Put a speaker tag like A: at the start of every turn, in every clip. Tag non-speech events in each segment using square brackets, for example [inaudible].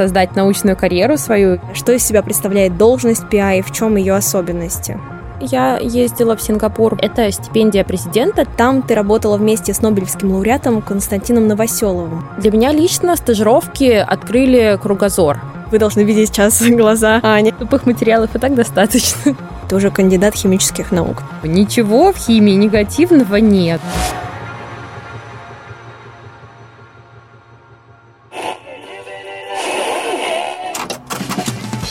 A: создать научную карьеру свою.
B: Что из себя представляет должность PI, в чем ее особенности?
A: Я ездила в Сингапур. Это стипендия президента.
B: Там ты работала вместе с Нобелевским лауреатом Константином Новоселовым.
A: Для меня лично стажировки открыли кругозор.
B: Вы должны видеть сейчас [laughs] глаза Ани.
A: Тупых материалов и так достаточно.
B: Ты уже кандидат химических наук.
A: Ничего в химии негативного нет.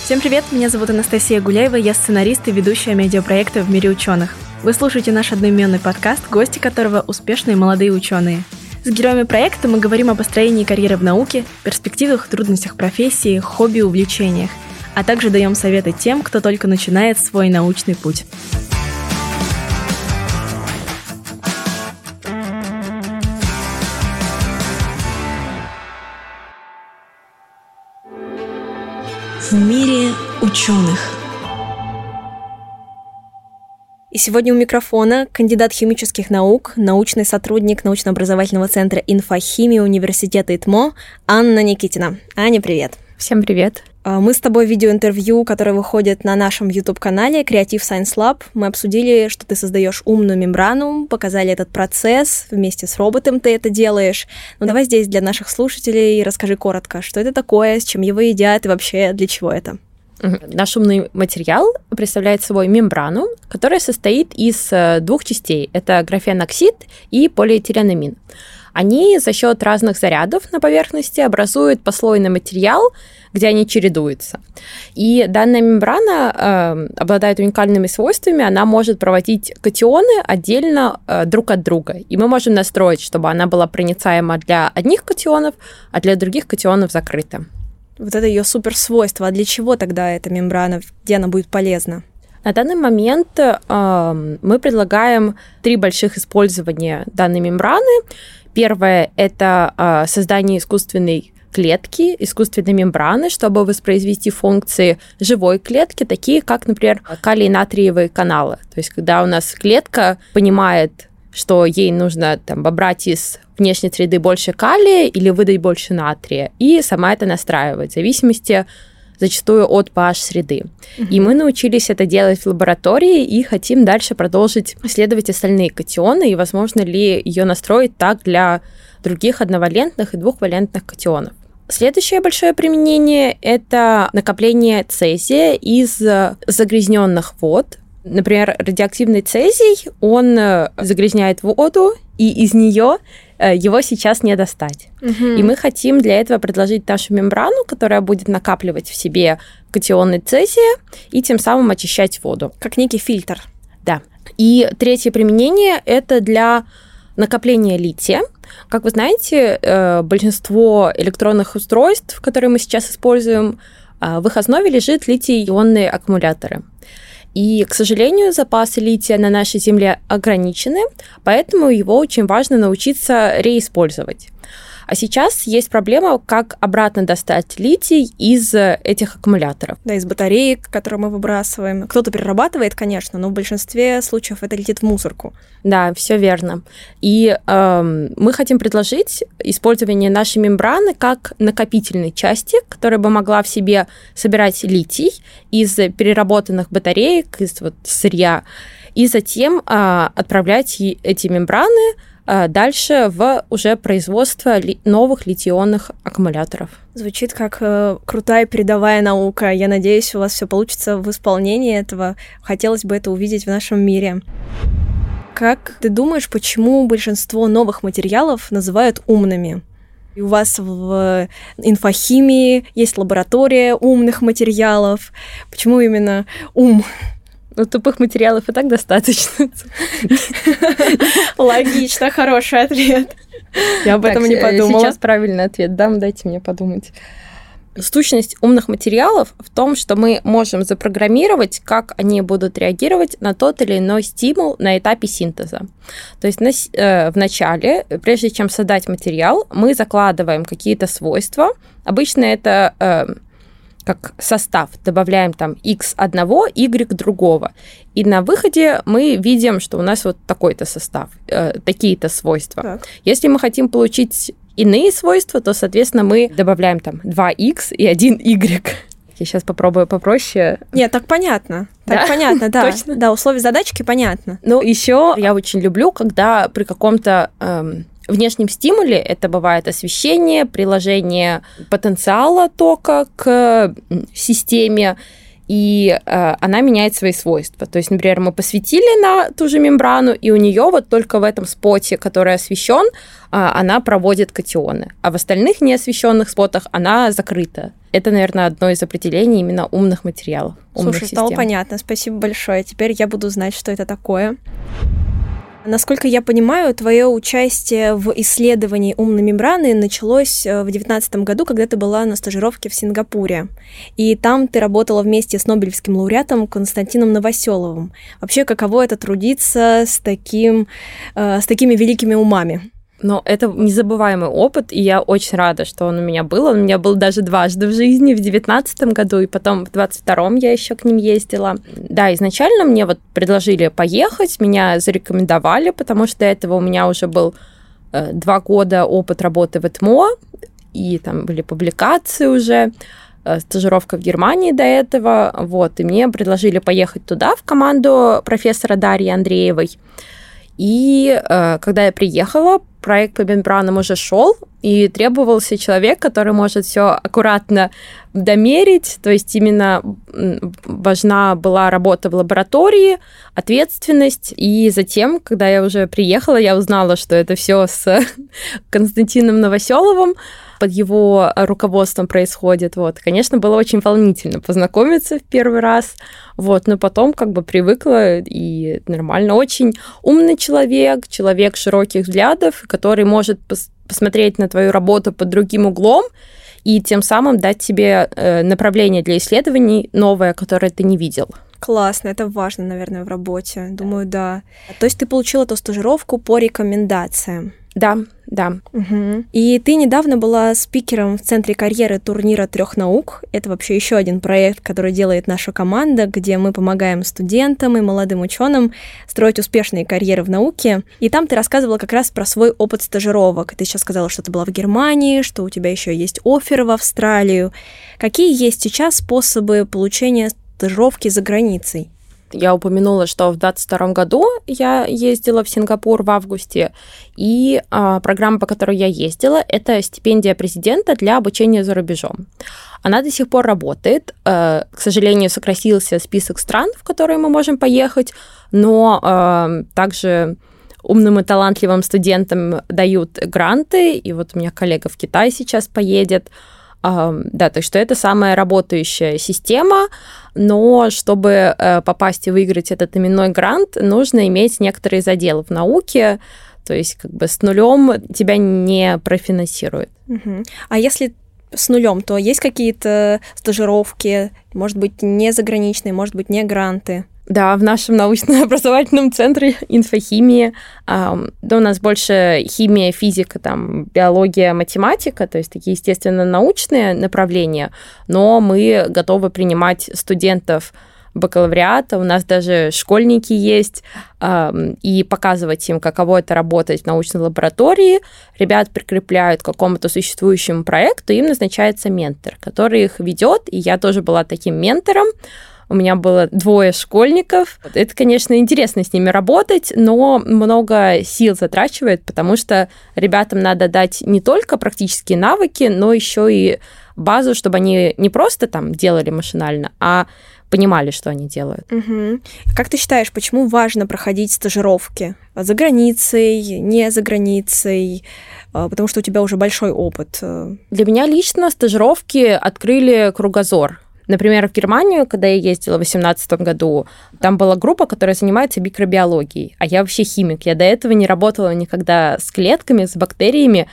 B: Всем привет, меня зовут Анастасия Гуляева, я сценарист и ведущая медиапроекта «В мире ученых». Вы слушаете наш одноименный подкаст, гости которого – успешные молодые ученые. С героями проекта мы говорим о построении карьеры в науке, перспективах, трудностях профессии, хобби, увлечениях, а также даем советы тем, кто только начинает свой научный путь. В мире ученых. И сегодня у микрофона кандидат химических наук, научный сотрудник научно-образовательного центра инфохимии Университета ИТМО Анна Никитина. Аня, привет.
A: Всем привет.
B: А, мы с тобой видеоинтервью, которое выходит на нашем YouTube-канале Creative Science Lab. Мы обсудили, что ты создаешь умную мембрану, показали этот процесс, вместе с роботом ты это делаешь. Ну давай здесь для наших слушателей расскажи коротко, что это такое, с чем его едят и вообще для чего это.
A: Наш умный материал представляет собой мембрану, которая состоит из э, двух частей. Это графеноксид и полиэтиленамин они за счет разных зарядов на поверхности образуют послойный материал, где они чередуются. И данная мембрана э, обладает уникальными свойствами, она может проводить катионы отдельно э, друг от друга. И мы можем настроить, чтобы она была проницаема для одних катионов, а для других катионов закрыта.
B: Вот это ее суперсвойство. А для чего тогда эта мембрана, где она будет полезна?
A: На данный момент э, мы предлагаем три больших использования данной мембраны. Первое – это э, создание искусственной клетки, искусственной мембраны, чтобы воспроизвести функции живой клетки, такие как, например, калий-натриевые каналы. То есть, когда у нас клетка понимает, что ей нужно там, побрать из внешней среды больше калия или выдать больше натрия, и сама это настраивает в зависимости зачастую от pH среды. Угу. И мы научились это делать в лаборатории и хотим дальше продолжить исследовать остальные катионы и возможно ли ее настроить так для других одновалентных и двухвалентных катионов. Следующее большое применение – это накопление цезия из загрязненных вод. Например, радиоактивный цезий, он загрязняет воду, и из нее Э, его сейчас не достать. Угу. И мы хотим для этого предложить нашу мембрану, которая будет накапливать в себе катионы цезия и тем самым очищать воду.
B: Как некий фильтр.
A: Да. И третье применение – это для накопления лития. Как вы знаете, э, большинство электронных устройств, которые мы сейчас используем, э, в их основе лежит литий-ионные аккумуляторы. И, к сожалению, запасы лития на нашей Земле ограничены, поэтому его очень важно научиться реиспользовать. А сейчас есть проблема, как обратно достать литий из этих аккумуляторов.
B: Да, из батареек, которые мы выбрасываем. Кто-то перерабатывает, конечно, но в большинстве случаев это летит в мусорку.
A: Да, все верно. И э, мы хотим предложить использование нашей мембраны как накопительной части, которая бы могла в себе собирать литий из переработанных батареек, из вот сырья, и затем э, отправлять эти мембраны Э, дальше в уже производство ли, новых литионных аккумуляторов.
B: Звучит как э, крутая передовая наука. Я надеюсь, у вас все получится в исполнении этого. Хотелось бы это увидеть в нашем мире. Как ты думаешь, почему большинство новых материалов называют умными? И у вас в инфохимии есть лаборатория умных материалов. Почему именно ум?
A: Ну, тупых материалов и так достаточно.
B: Логично, хороший ответ. Я об этом не э, подумала.
A: Сейчас правильный ответ дам, дайте мне подумать. Сущность умных материалов в том, что мы можем запрограммировать, как они будут реагировать на тот или иной стимул на этапе синтеза. То есть на, э, в начале, прежде чем создать материал, мы закладываем какие-то свойства. Обычно это э, как состав, добавляем там x одного, y другого. И на выходе мы видим, что у нас вот такой-то состав, э, такие-то свойства. Так. Если мы хотим получить иные свойства, то, соответственно, мы добавляем там 2x и 1y. Я сейчас попробую попроще.
B: Нет, так понятно. Так да? понятно, [laughs] да. Точно? Да, условия задачки понятно.
A: Ну, еще я очень люблю, когда при каком-то эм, внешнем стимуле это бывает освещение, приложение потенциала тока к системе, и э, она меняет свои свойства. То есть, например, мы посветили на ту же мембрану, и у нее вот только в этом споте, который освещен, э, она проводит катионы, а в остальных неосвещенных спотах она закрыта. Это, наверное, одно из определений именно умных материалов. Умных
B: Слушай, систем. стало понятно. Спасибо большое. Теперь я буду знать, что это такое. Насколько я понимаю, твое участие в исследовании умной мембраны началось э, в 2019 году, когда ты была на стажировке в Сингапуре. И там ты работала вместе с Нобелевским лауреатом Константином Новоселовым. Вообще, каково это трудиться с, таким, э, с такими великими умами?
A: Но это незабываемый опыт, и я очень рада, что он у меня был. Он у меня был даже дважды в жизни, в девятнадцатом году, и потом в двадцать втором я еще к ним ездила. Да, изначально мне вот предложили поехать, меня зарекомендовали, потому что до этого у меня уже был э, два года опыт работы в ЭТМО, и там были публикации уже, э, стажировка в Германии до этого, вот, и мне предложили поехать туда, в команду профессора Дарьи Андреевой. И э, когда я приехала, проект по мембранам уже шел, и требовался человек, который может все аккуратно домерить, то есть именно важна была работа в лаборатории, ответственность, и затем, когда я уже приехала, я узнала, что это все с [laughs] Константином Новоселовым, под его руководством происходит. Вот, конечно, было очень волнительно познакомиться в первый раз, вот, но потом как бы привыкла и нормально. Очень умный человек, человек широких взглядов, который может пос посмотреть на твою работу под другим углом и тем самым дать тебе э, направление для исследований новое, которое ты не видел.
B: Классно, это важно, наверное, в работе. Думаю, да. То есть ты получила эту стажировку по рекомендациям.
A: Да, да.
B: Угу. И ты недавно была спикером в центре карьеры турнира трех наук. Это вообще еще один проект, который делает наша команда, где мы помогаем студентам и молодым ученым строить успешные карьеры в науке. И там ты рассказывала как раз про свой опыт стажировок. Ты сейчас сказала, что ты была в Германии, что у тебя еще есть офер в Австралию. Какие есть сейчас способы получения стажировки за границей?
A: Я упомянула, что в 2022 году я ездила в Сингапур в августе, и а, программа, по которой я ездила, это стипендия президента для обучения за рубежом. Она до сих пор работает. Э, к сожалению, сократился список стран, в которые мы можем поехать, но э, также умным и талантливым студентам дают гранты, и вот у меня коллега в Китай сейчас поедет, да, то есть что это самая работающая система, но чтобы э, попасть и выиграть этот именной грант, нужно иметь некоторые заделы в науке, то есть как бы с нулем тебя не профинансируют.
B: А если с нулем, то есть какие-то стажировки, может быть, не заграничные, может быть, не гранты?
A: Да, в нашем научно-образовательном центре инфохимии. Да, у нас больше химия, физика, там, биология, математика, то есть такие, естественно, научные направления, но мы готовы принимать студентов бакалавриата, у нас даже школьники есть, и показывать им, каково это работать в научной лаборатории. Ребят прикрепляют к какому-то существующему проекту, им назначается ментор, который их ведет, и я тоже была таким ментором, у меня было двое школьников. Это, конечно, интересно с ними работать, но много сил затрачивает, потому что ребятам надо дать не только практические навыки, но еще и базу, чтобы они не просто там делали машинально, а понимали, что они делают.
B: Угу. Как ты считаешь, почему важно проходить стажировки за границей, не за границей? А, потому что у тебя уже большой опыт.
A: Для меня лично стажировки открыли кругозор. Например, в Германию, когда я ездила в 2018 году, там была группа, которая занимается микробиологией, а я вообще химик. Я до этого не работала никогда с клетками, с бактериями,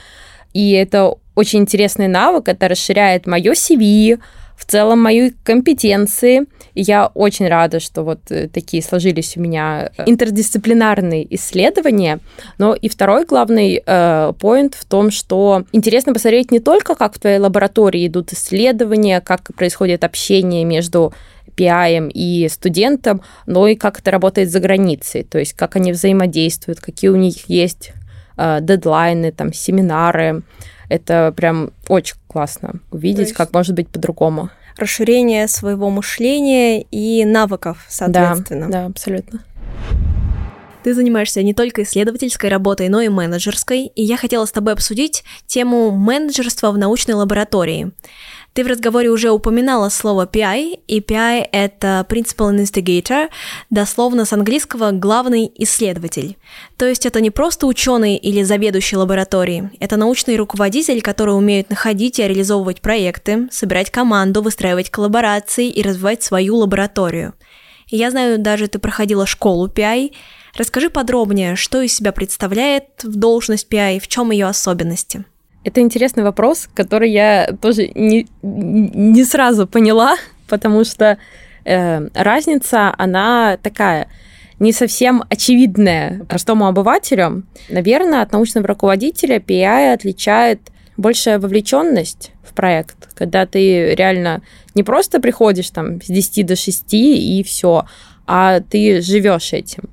A: и это очень интересный навык, это расширяет мое CV, в целом мои компетенции. Я очень рада, что вот э, такие сложились у меня э, интердисциплинарные исследования. Но и второй главный э, поинт в том, что интересно посмотреть не только, как в твоей лаборатории идут исследования, как происходит общение между PI и студентом, но и как это работает за границей, то есть как они взаимодействуют, какие у них есть э, дедлайны, там, семинары, Это прям очень классно увидеть,
B: есть...
A: как может быть по-другому.
B: Расширение своего мышления и навыков, соответственно.
A: Да, да, абсолютно.
B: Ты занимаешься не только исследовательской работой, но и менеджерской, и я хотела с тобой обсудить тему менеджерства в научной лаборатории. Ты в разговоре уже упоминала слово PI, и PI — это Principal Investigator, дословно с английского «главный исследователь». То есть это не просто ученый или заведующий лабораторией, это научный руководитель, который умеет находить и реализовывать проекты, собирать команду, выстраивать коллаборации и развивать свою лабораторию. Я знаю, даже ты проходила школу PI — Расскажи подробнее, что из себя представляет в должность PI, в чем ее особенности?
A: Это интересный вопрос, который я тоже не, не сразу поняла, [laughs] потому что э, разница, она такая не совсем очевидная простому обывателю. Наверное, от научного руководителя PI отличает большая вовлеченность в проект, когда ты реально не просто приходишь там с 10 до 6 и все, а ты живешь этим.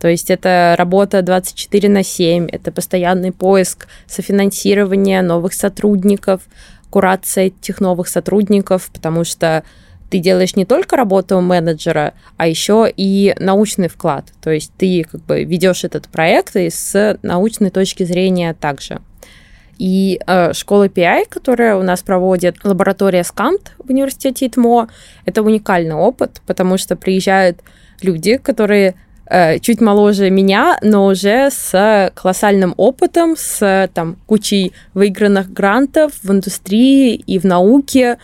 A: То есть это работа 24 на 7, это постоянный поиск софинансирования новых сотрудников, курация этих новых сотрудников, потому что ты делаешь не только работу менеджера, а еще и научный вклад. То есть ты как бы ведешь этот проект и с научной точки зрения также. И э, школа PI, которая у нас проводит лаборатория СКАМТ в университете ИТМО, это уникальный опыт, потому что приезжают люди, которые чуть моложе меня, но уже с колоссальным опытом, с там, кучей выигранных грантов в индустрии и в науке,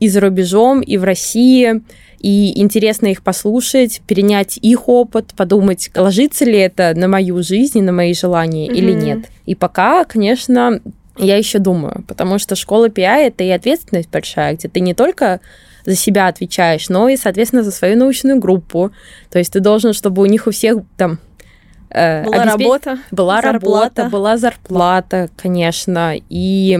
A: и за рубежом, и в России. И интересно их послушать, перенять их опыт, подумать, ложится ли это на мою жизнь и на мои желания mm-hmm. или нет. И пока, конечно, я еще думаю, потому что школа PI это и ответственность большая, где ты не только за себя отвечаешь, но и, соответственно, за свою научную группу. То есть ты должен, чтобы у них у всех там
B: э, была обеспеч... работа,
A: была зарплата. работа, была зарплата, конечно, и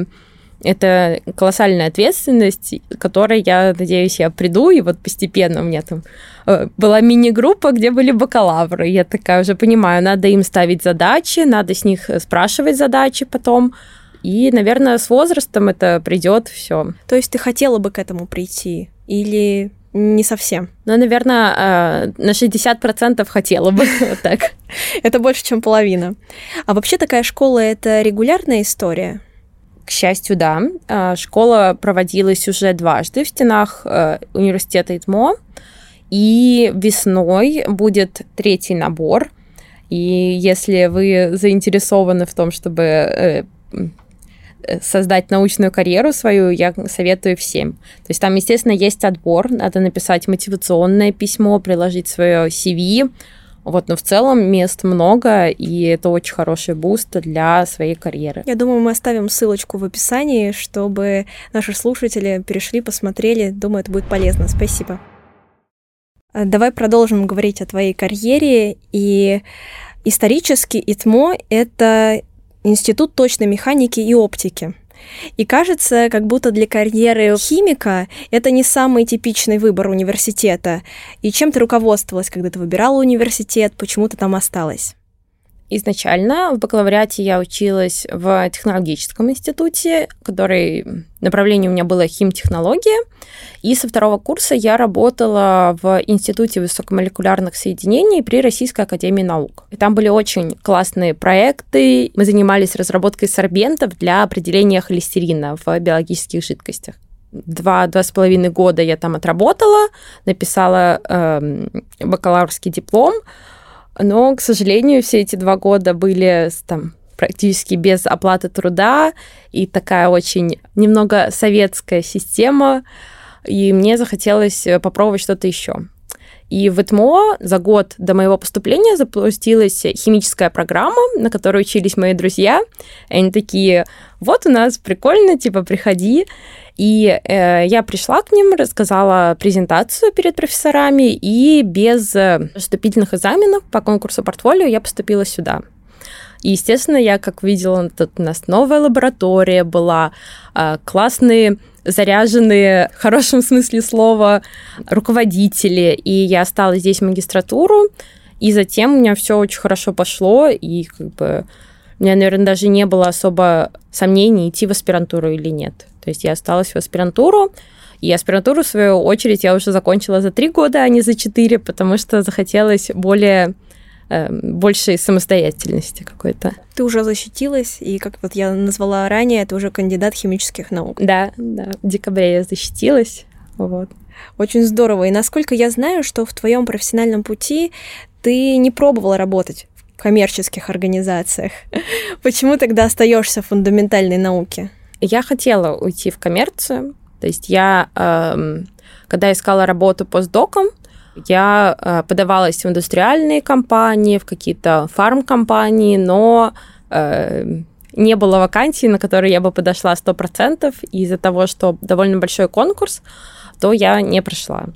A: это колоссальная ответственность, которой я надеюсь, я приду, и вот постепенно у меня там э, была мини-группа, где были бакалавры. Я такая уже понимаю, надо им ставить задачи, надо с них спрашивать задачи потом, и, наверное, с возрастом это придет все.
B: То есть ты хотела бы к этому прийти? Или не совсем?
A: Ну, наверное, э, на 60% хотела бы [laughs] так.
B: Это больше, чем половина. А вообще такая школа — это регулярная история?
A: К счастью, да. Э, школа проводилась уже дважды в стенах э, университета ИТМО. И весной будет третий набор. И если вы заинтересованы в том, чтобы Э, создать научную карьеру свою, я советую всем. То есть там, естественно, есть отбор, надо написать мотивационное письмо, приложить свое CV, вот, но в целом мест много, и это очень хороший boost для своей карьеры.
B: Я думаю, мы оставим ссылочку в описании, чтобы наши слушатели перешли, посмотрели. Думаю, это будет полезно. Спасибо. Э, давай продолжим говорить о твоей карьере. И исторически ИТМО — это Институт точной механики и оптики. И кажется, как будто для карьеры химика это не самый типичный выбор университета. И чем ты руководствовалась, когда ты выбирала университет, почему ты там осталась?
A: Изначально в бакалавриате я училась в технологическом институте, который направление у меня было химтехнология. И со второго курса я работала в Институте высокомолекулярных соединений при Российской Академии Наук. И там были очень классные проекты. Мы занимались разработкой сорбентов для определения холестерина в биологических жидкостях два, два с половиной года я там отработала, написала э, бакалаврский диплом, но, к сожалению, все эти два года были там практически без оплаты труда и такая очень немного советская система, и мне захотелось э, попробовать что-то еще. И в ЭТМО за год до моего поступления запустилась химическая программа, на которой учились мои друзья. И они такие, вот у нас прикольно, типа, приходи. И э, я пришла к ним, рассказала презентацию перед профессорами, и без э, вступительных экзаменов по конкурсу портфолио я поступила сюда. И, естественно, я, как видела, тут у нас новая лаборатория была, э, классные заряженные, в хорошем смысле слова, руководители. И я осталась здесь в магистратуру, и затем у меня все очень хорошо пошло, и как бы У меня, наверное, даже не было особо сомнений, идти в аспирантуру или нет. То есть я осталась в аспирантуру, и аспирантуру, в свою очередь, я уже закончила за три года, а не за четыре, потому что захотелось более Эм, большей самостоятельности какой-то.
B: Ты уже защитилась, и как вот я назвала ранее, это уже кандидат химических наук.
A: Да, да, в декабре я защитилась. Вот.
B: Очень здорово. И насколько я знаю, что в твоем профессиональном пути ты не пробовала работать в коммерческих организациях. [laughs] Почему тогда остаешься в фундаментальной науке?
A: Я хотела уйти в коммерцию. То есть я, эм, когда искала работу постдоком, я э, подавалась в индустриальные компании, в какие-то фарм-компании, но э, не было вакансий, на которые я бы подошла 100%, и из-за того, что довольно большой конкурс, то я не прошла.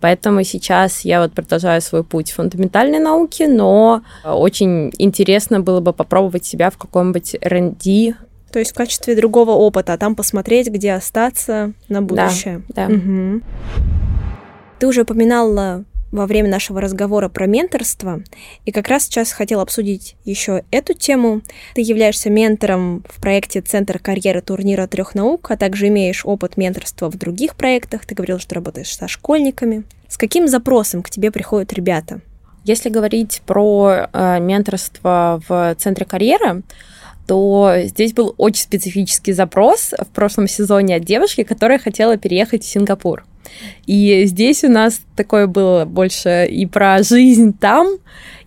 A: Поэтому сейчас я вот продолжаю свой путь в фундаментальной науке, но очень интересно было бы попробовать себя в каком-нибудь R&D.
B: То есть в качестве другого опыта, а там посмотреть, где остаться на будущее.
A: Да, да. Угу.
B: Ты уже упоминала во время нашего разговора про менторство, и как раз сейчас хотела обсудить еще эту тему. Ты являешься ментором в проекте «Центр карьеры турнира трех наук», а также имеешь опыт менторства в других проектах. Ты говорил, что работаешь со школьниками. С каким запросом к тебе приходят ребята?
A: Если говорить про э, менторство в Центре карьеры, то здесь был очень специфический запрос в прошлом сезоне от девушки, которая хотела переехать в Сингапур. И здесь у нас такое было больше и про жизнь там,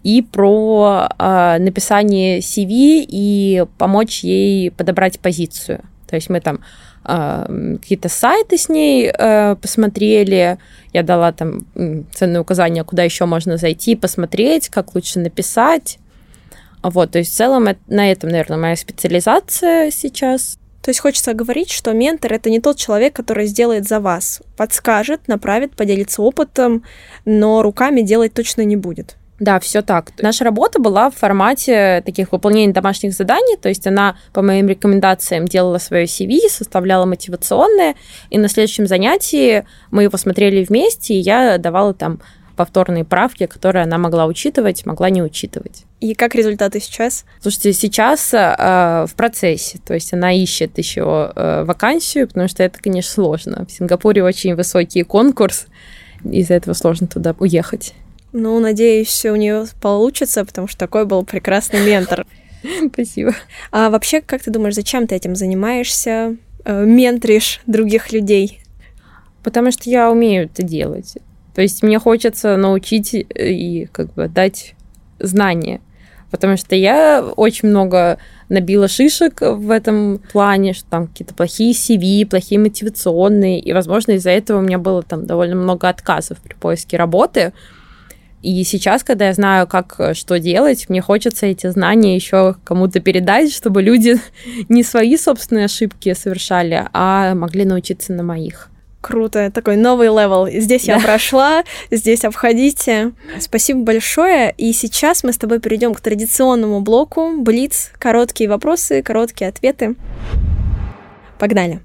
A: и про э, написание CV и помочь ей подобрать позицию. То есть мы там э, какие-то сайты с ней э, посмотрели, я дала там ценные указания, куда еще можно зайти, посмотреть, как лучше написать. Вот, то есть в целом на этом, наверное, моя специализация сейчас.
B: То есть хочется говорить, что ментор — это не тот человек, который сделает за вас. Подскажет, направит, поделится опытом, но руками делать точно не будет.
A: Да, все так. Наша работа была в формате таких выполнения домашних заданий, то есть она по моим рекомендациям делала свое CV, составляла мотивационное, и на следующем занятии мы его смотрели вместе, и я давала там повторные правки, которые она могла учитывать, могла не учитывать.
B: И как результаты сейчас?
A: Слушайте, сейчас э, в процессе, то есть она ищет еще э, вакансию, потому что это, конечно, сложно. В Сингапуре очень высокий конкурс, из-за этого сложно туда уехать.
B: Ну, надеюсь, все у нее получится, потому что такой был прекрасный ментор.
A: Спасибо.
B: А вообще, как ты думаешь, зачем ты этим занимаешься? Э, менторишь других людей?
A: Потому что я умею это делать. То есть мне хочется научить э, и как бы дать знания. Потому что я очень много набила шишек в этом плане, что там какие-то плохие CV, плохие мотивационные, и, возможно, из-за этого у меня было там довольно много отказов при поиске работы. И сейчас, когда я знаю, как э, что делать, мне хочется эти знания еще кому-то передать, чтобы люди [laughs] не свои собственные ошибки совершали, а могли научиться на моих.
B: Круто, такой новый level. Здесь да. я прошла, здесь обходите. Спасибо большое. И сейчас мы с тобой перейдем к традиционному блоку Блиц. Короткие вопросы, короткие ответы. Погнали.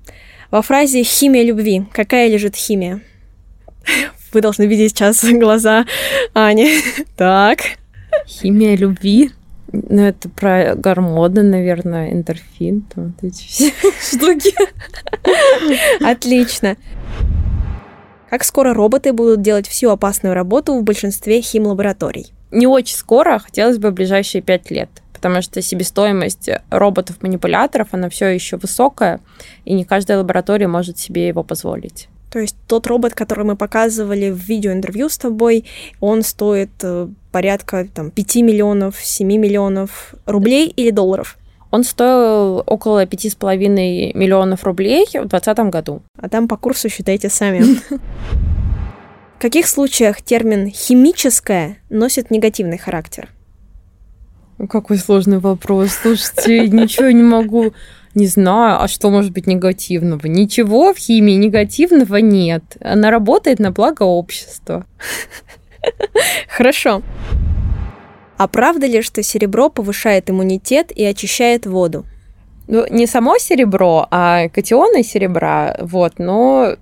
B: Во фразе «химия любви» какая лежит химия? Вы должны видеть сейчас глаза Ани. [laughs] Так.
A: Химия любви? Ну, это про гормоны, наверное, эндорфин, там вот эти [laughs] все штуки.
B: Отлично. Как скоро роботы будут делать всю опасную работу в большинстве химлабораторий?
A: Не очень скоро, хотелось бы в ближайшие пять лет потому что себестоимость роботов-манипуляторов, она все еще высокая, и не каждая лаборатория может себе его позволить.
B: То есть тот робот, который мы показывали в видеоинтервью с тобой, он стоит э, порядка там, 5 миллионов, 7 миллионов рублей или долларов?
A: Он стоил около 5,5 миллионов рублей в 2020 году.
B: А там по курсу считайте сами. В каких случаях термин «химическое» носит негативный характер?
A: Какой сложный вопрос. Слушайте, ничего не могу не знаю, а что может быть негативного? Ничего в химии негативного нет. Она работает на благо общества. [laughs]
B: Хорошо. А правда ли, что серебро повышает иммунитет и очищает воду?
A: Ну, не само серебро, а катионы серебра, вот, но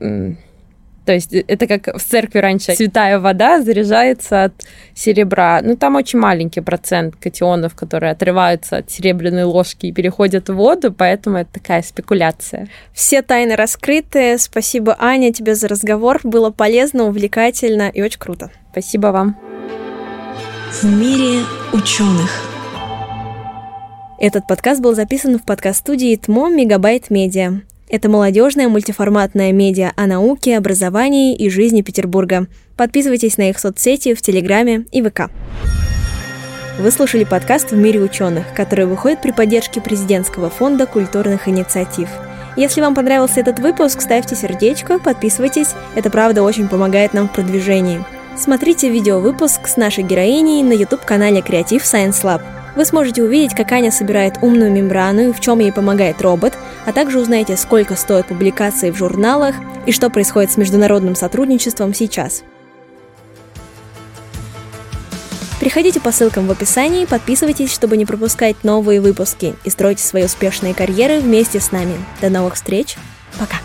A: То есть э, это как в церкви раньше святая вода заряжается от серебра. Ну, там очень маленький процент катионов, которые отрываются от серебряной ложки и переходят в воду, поэтому это такая спекуляция.
B: Все тайны раскрыты. Спасибо, Аня, тебе за разговор. Было полезно, увлекательно и очень круто.
A: Спасибо вам.
C: В мире ученых.
B: Этот подкаст был записан в подкаст-студии ТМО Мегабайт Медиа. Это молодежная мультиформатная медиа о науке, образовании и жизни Петербурга. Подписывайтесь на их соцсети в Телеграме и ВК. Вы слушали подкаст «В мире ученых», который выходит при поддержке Президентского фонда культурных инициатив. Если вам понравился этот выпуск, ставьте сердечко, подписывайтесь. Это правда очень помогает нам в продвижении. Смотрите видеовыпуск с нашей героиней на YouTube-канале Creative Science Lab – вы сможете увидеть, как Аня собирает умную мембрану и в чем ей помогает робот, а также узнаете, сколько стоят публикации в журналах и что происходит с международным сотрудничеством сейчас. Переходите по ссылкам в описании, подписывайтесь, чтобы не пропускать новые выпуски и стройте свои успешные карьеры вместе с нами. До новых встреч. Пока.